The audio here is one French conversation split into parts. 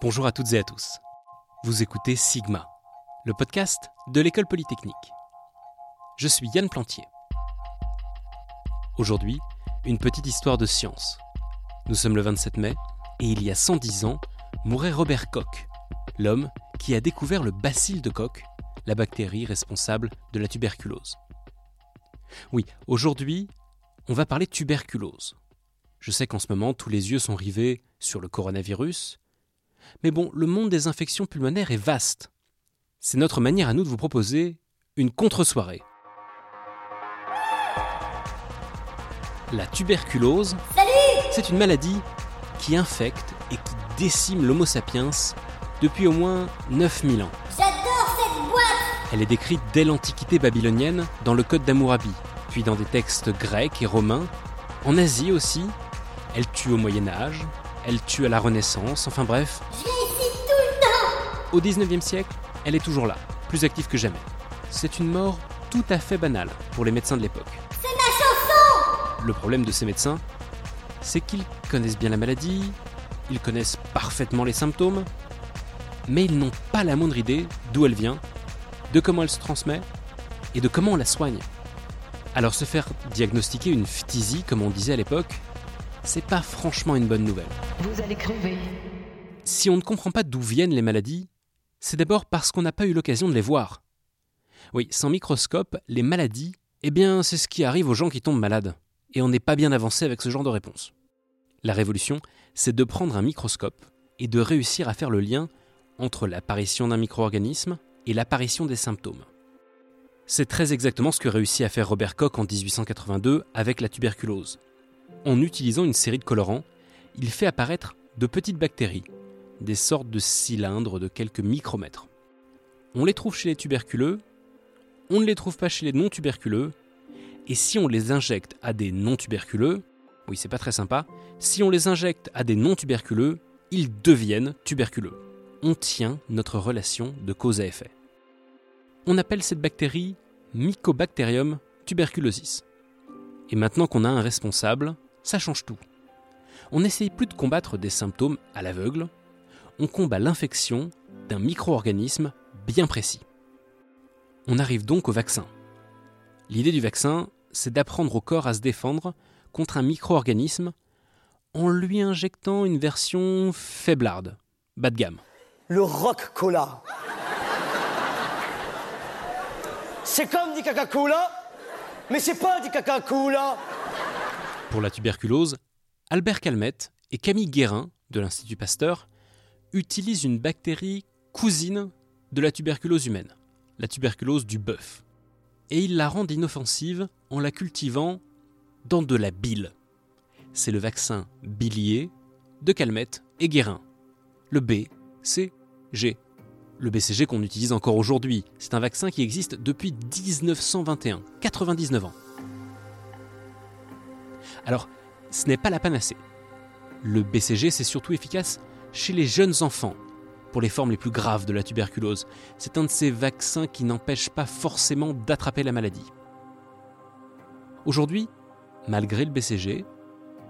Bonjour à toutes et à tous. Vous écoutez Sigma, le podcast de l'école polytechnique. Je suis Yann Plantier. Aujourd'hui, une petite histoire de science. Nous sommes le 27 mai et il y a 110 ans, mourait Robert Koch, l'homme qui a découvert le bacille de Koch, la bactérie responsable de la tuberculose. Oui, aujourd'hui, on va parler tuberculose. Je sais qu'en ce moment, tous les yeux sont rivés sur le coronavirus, mais bon, le monde des infections pulmonaires est vaste. C'est notre manière à nous de vous proposer une contre-soirée. La tuberculose, c'est une maladie qui infecte et qui décime l'Homo sapiens depuis au moins 9000 ans. J'adore cette boîte Elle est décrite dès l'Antiquité babylonienne dans le Code d'Hammurabi, puis dans des textes grecs et romains. En Asie aussi, elle tue au Moyen Âge, elle tue à la Renaissance, enfin bref, Je viens ici tout le temps Au 19e siècle, elle est toujours là, plus active que jamais. C'est une mort tout à fait banale pour les médecins de l'époque. C'est ma chanson Le problème de ces médecins, c'est qu'ils connaissent bien la maladie, ils connaissent parfaitement les symptômes, mais ils n'ont pas la moindre idée d'où elle vient, de comment elle se transmet et de comment on la soigne. Alors se faire diagnostiquer une phtisie, comme on disait à l'époque, c'est pas franchement une bonne nouvelle. Vous allez crever. Si on ne comprend pas d'où viennent les maladies, c'est d'abord parce qu'on n'a pas eu l'occasion de les voir. Oui, sans microscope, les maladies, eh bien, c'est ce qui arrive aux gens qui tombent malades. Et on n'est pas bien avancé avec ce genre de réponse. La révolution, c'est de prendre un microscope et de réussir à faire le lien entre l'apparition d'un micro-organisme et l'apparition des symptômes. C'est très exactement ce que réussit à faire Robert Koch en 1882 avec la tuberculose. En utilisant une série de colorants, il fait apparaître de petites bactéries, des sortes de cylindres de quelques micromètres. On les trouve chez les tuberculeux, on ne les trouve pas chez les non-tuberculeux, et si on les injecte à des non-tuberculeux, oui c'est pas très sympa, si on les injecte à des non-tuberculeux, ils deviennent tuberculeux. On tient notre relation de cause à effet. On appelle cette bactérie Mycobacterium tuberculosis. Et maintenant qu'on a un responsable, ça change tout. On n'essaye plus de combattre des symptômes à l'aveugle, on combat l'infection d'un micro-organisme bien précis. On arrive donc au vaccin. L'idée du vaccin, c'est d'apprendre au corps à se défendre contre un micro-organisme en lui injectant une version faiblarde, bas de gamme. le rock cola. C'est comme du Coca-Cola, mais c'est pas du Coca-Cola. Pour la tuberculose, Albert Calmette et Camille Guérin de l'Institut Pasteur utilisent une bactérie cousine de la tuberculose humaine, la tuberculose du bœuf. Et ils la rendent inoffensive en la cultivant dans de la bile. C'est le vaccin bilier de Calmette et Guérin. Le BCG. Le BCG qu'on utilise encore aujourd'hui, c'est un vaccin qui existe depuis 1921, 99 ans. Alors, ce n'est pas la panacée. Le BCG, c'est surtout efficace chez les jeunes enfants, pour les formes les plus graves de la tuberculose. C'est un de ces vaccins qui n'empêche pas forcément d'attraper la maladie. Aujourd'hui, malgré le BCG,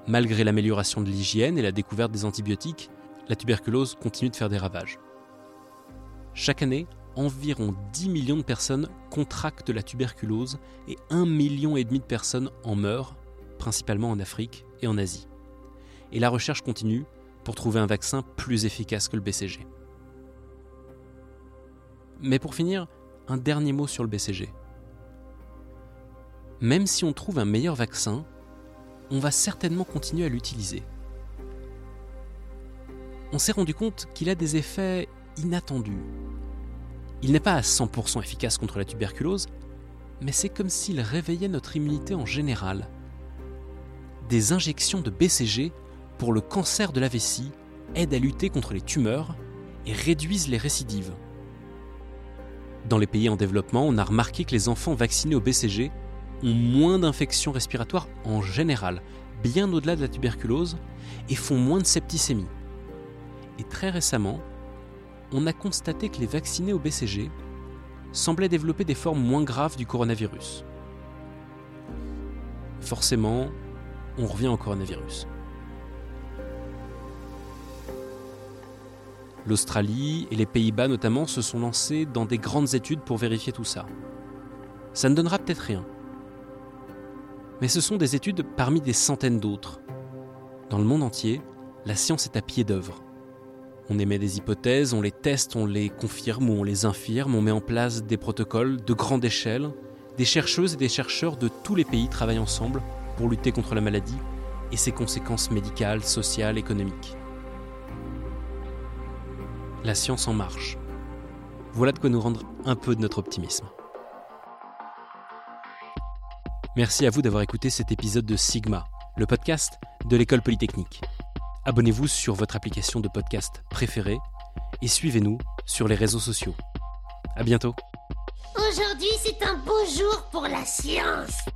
malgré l'amélioration de l'hygiène et la découverte des antibiotiques, la tuberculose continue de faire des ravages. Chaque année, environ 10 millions de personnes contractent la tuberculose et 1,5 million de personnes en meurent, principalement en Afrique et en Asie. Et la recherche continue pour trouver un vaccin plus efficace que le BCG. Mais pour finir, un dernier mot sur le BCG. Même si on trouve un meilleur vaccin, on va certainement continuer à l'utiliser. On s'est rendu compte qu'il a des effets inattendus. Il n'est pas à 100% efficace contre la tuberculose, mais c'est comme s'il réveillait notre immunité en général. Des injections de BCG pour le cancer de la vessie aident à lutter contre les tumeurs et réduisent les récidives. Dans les pays en développement, on a remarqué que les enfants vaccinés au BCG ont moins d'infections respiratoires en général, bien au-delà de la tuberculose, et font moins de septicémie. Et très récemment, on a constaté que les vaccinés au BCG semblaient développer des formes moins graves du coronavirus. Forcément, on revient au coronavirus. L'Australie et les Pays-Bas notamment se sont lancés dans des grandes études pour vérifier tout ça. Ça ne donnera peut-être rien. Mais ce sont des études parmi des centaines d'autres. Dans le monde entier, la science est à pied d'œuvre. On émet des hypothèses, on les teste, on les confirme ou on les infirme, on met en place des protocoles de grande échelle. Des chercheuses et des chercheurs de tous les pays travaillent ensemble pour lutter contre la maladie et ses conséquences médicales, sociales, économiques. La science en marche. Voilà de quoi nous rendre un peu de notre optimisme. Merci à vous d'avoir écouté cet épisode de Sigma, le podcast de l'école polytechnique. Abonnez-vous sur votre application de podcast préférée et suivez-nous sur les réseaux sociaux. À bientôt. Aujourd'hui, c'est un beau jour pour la science.